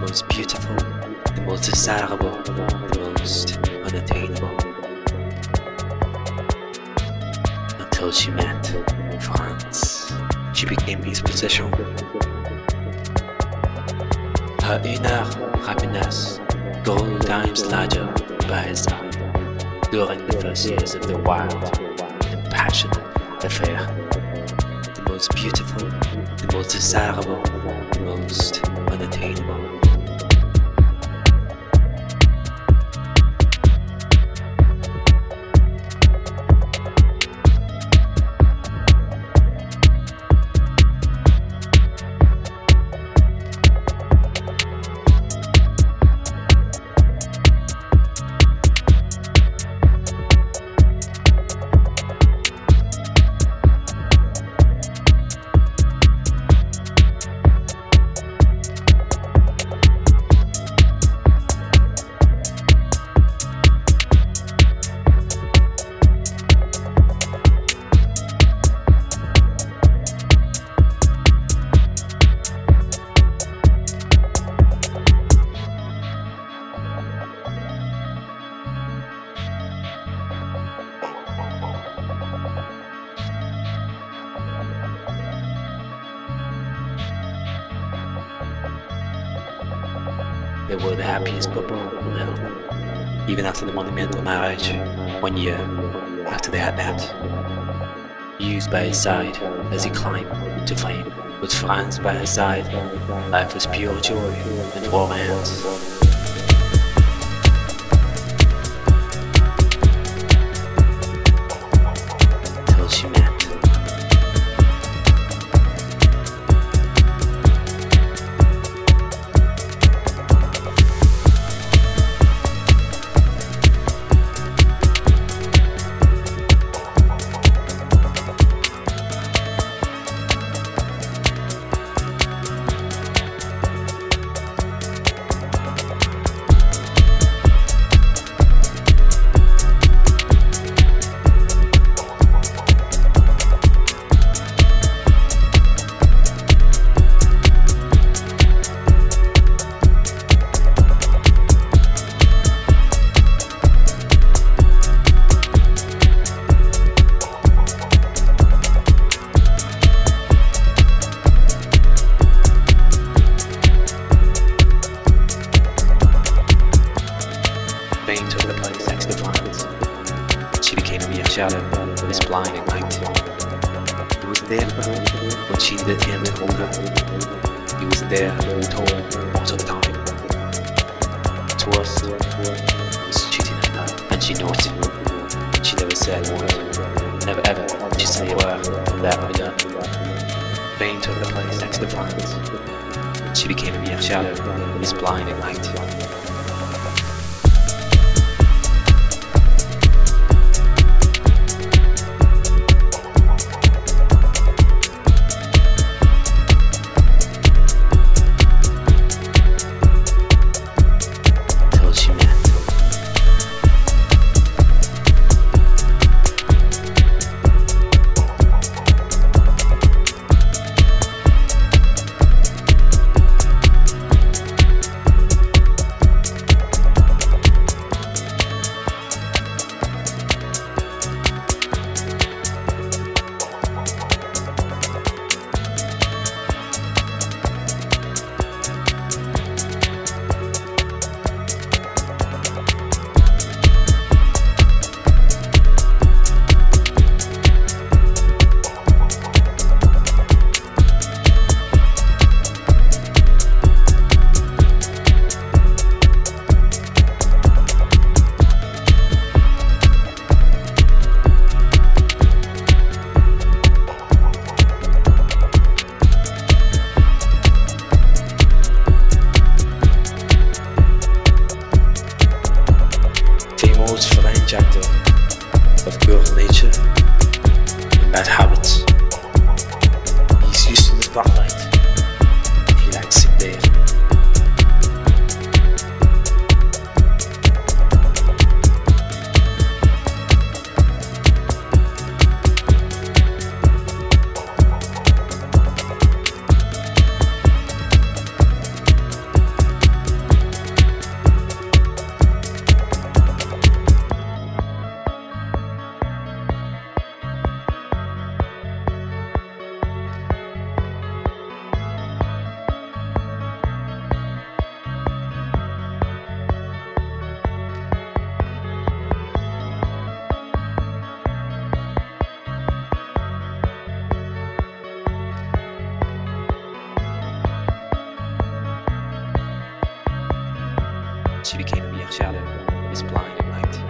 most beautiful, the most desirable, the most unattainable. Until she met Franz, she became his possession. Her inner happiness grew times larger by his side during the first years of the wild and passionate affair. The most beautiful, the most desirable, the most unattainable. They were the happiest couple on earth, even after the monumental marriage, one year after they had met. Used by his side as he climbed to fame, with Franz by his side, life was pure joy and romance. He was there for her when she needed him to hold her. He was there and told her of the time. To us, he was cheating on her, and she knew it. She never said a word. Never ever she say a word that on. Fame took the place next to Franz. She became a mere shadow, this blinding light. most fragile chapter of girl nature bad habits. He's used to the spotlight. Became a mere shadow in this blinding light.